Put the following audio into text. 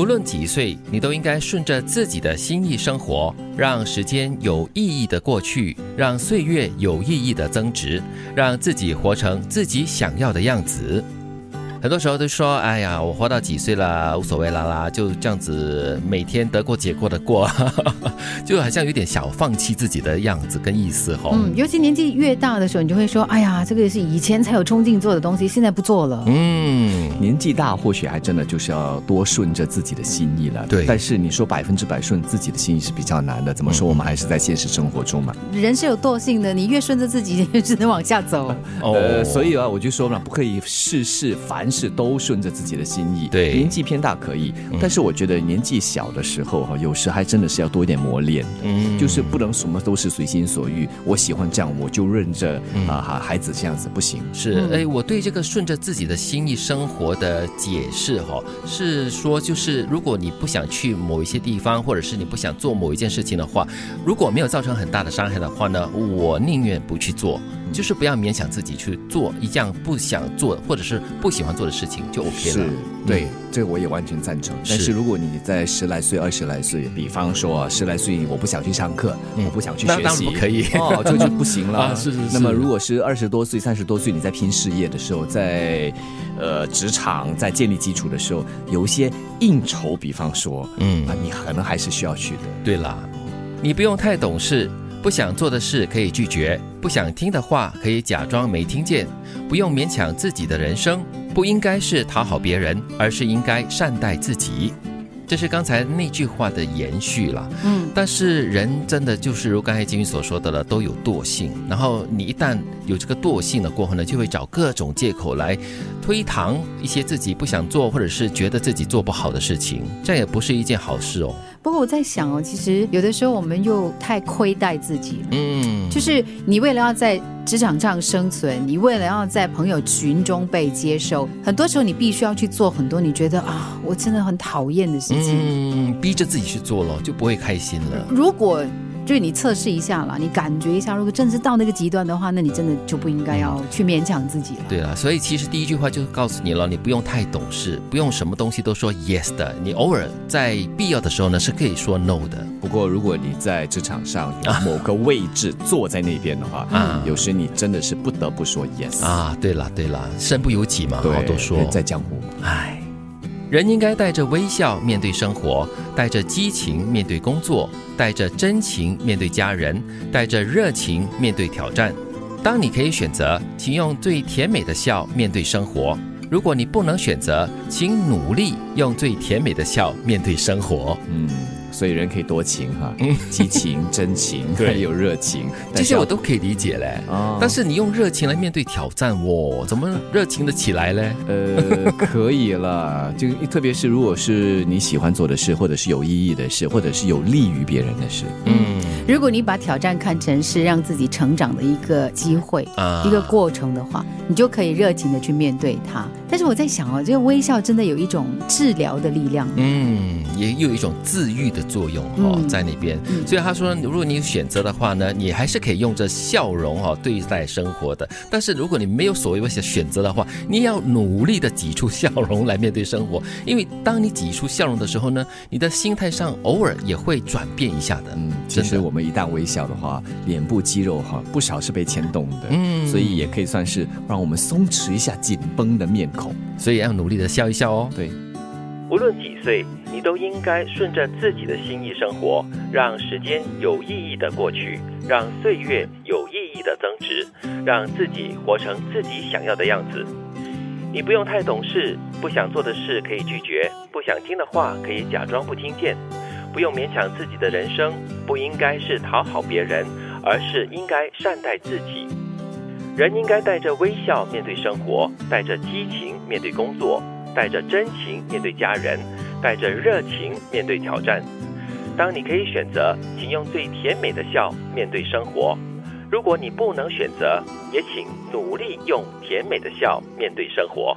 无论几岁，你都应该顺着自己的心意生活，让时间有意义的过去，让岁月有意义的增值，让自己活成自己想要的样子。很多时候都说，哎呀，我活到几岁了，无所谓啦啦，就这样子每天得过且过的过，就好像有点小放弃自己的样子跟意思哈。嗯，尤其年纪越大的时候，你就会说，哎呀，这个是以前才有冲劲做的东西，现在不做了。嗯，年纪大，或许还真的就是要多顺着自己的心意了。对但是你说百分之百顺自己的心意是比较难的。怎么说？我们还是在现实生活中嘛。人是有惰性的，你越顺着自己，只能往下走。呃，所以啊，我就说嘛，不可以事事凡事都顺着自己的心意。对年纪偏大可以，但是我觉得年纪小的时候哈，有时还真的是要多一点磨练的。嗯就是不能什么都是随心所欲，我喜欢这样我就认着啊哈孩子这样子不行。是，哎，我对这个顺着自己的心意生活的解释哈、是说就是如果你不想去某一些地方，或者是你不想做某一件事情的话，如果没有造成很大的伤害的话呢，我宁愿不去做，就是不要勉强自己去做一样不想做或者是不喜欢做的事情就 OK 是了。，对，这个我也完全赞成。但是是如果你在十来岁、二十来岁，比方说十来岁，我不想去上课，我不想去学习，当然不可以哦，这就不行了。啊是是是那么如果是二十多岁、三十多岁，你在拼事业的时候，在呃职场在建立基础的时候，有一些应酬，比方说，嗯啊，你可能还是需要去的。对啦，你不用太懂事，不想做的事可以拒绝，不想听的话可以假装没听见，不用勉强自己的人生，不应该是讨好别人，而是应该善待自己。这是刚才那句话的延续了。嗯，但是人真的就是如刚才金宇所说的了，都有惰性。然后你一旦有这个惰性了过后呢，就会找各种借口来推搪一些自己不想做或者是觉得自己做不好的事情，这也不是一件好事哦。不过我在想哦，其实有的时候我们又太亏待自己了。嗯，就是你为了要在职场上生存，你为了要在朋友群中被接受，很多时候你必须要去做很多你觉得啊，我真的很讨厌的事情。嗯，逼着自己去做了，就不会开心了。如果就是你测试一下啦，你感觉一下，如果真的是到那个极端的话，那你真的就不应该要去勉强自己了。对了，所以其实第一句话就告诉你了，你不用太懂事，不用什么东西都说 yes 的，你偶尔在必要的时候呢是可以说 no 的。不过，如果你在职场上有某个位置坐在那边的话，啊有时你真的是不得不说 yes 啊，对了对了，身不由己嘛，对，好多说。在江湖。唉，人应该带着微笑面对生活，带着激情面对工作，带着真情面对家人，带着热情面对挑战。当你可以选择，请用最甜美的笑面对生活；如果你不能选择，请努力用最甜美的笑面对生活。嗯，所以人可以多情哈，激情、真情，对。还有热情，这些我都可以理解嘞。哦。但是你用热情来面对挑战，哦，怎么热情的起来嘞？呃，可以了，就特别是如果是你喜欢做的事，或者是有意义的事，或者是有利于别人的事，嗯。如果你把挑战看成是让自己成长的一个机会、啊。一个过程的话，你就可以热情的去面对它。但是我在想哦，这个微笑真的有一种治疗的力量。嗯，也有一种治愈的作用哦，嗯在那边。嗯所以他说，如果你有选择的话呢，你还是可以用这笑容哦对待生活的。但是如果你没有所谓的选择的话，你也要努力的挤出笑容来面对生活。因为当你挤出笑容的时候呢，你的心态上偶尔也会转变一下的。嗯，其实我们一旦微笑的话，脸部肌肉哈不少是被牵动的，嗯所以也可以算是让我们松弛一下紧绷的面孔。所以要努力的笑一笑哦。对，无论几岁，你都应该顺着自己的心意生活，让时间有意义的过去，让岁月有意义的增值，让自己活成自己想要的样子。你不用太懂事，不想做的事可以拒绝，不想听的话可以假装不听见，不用勉强自己的人生，不应该是讨好别人，而是应该善待自己。人应该带着微笑面对生活，带着激情面对工作，带着真情面对家人，带着热情面对挑战。当你可以选择，请用最甜美的笑面对生活；如果你不能选择，也请努力用甜美的笑面对生活。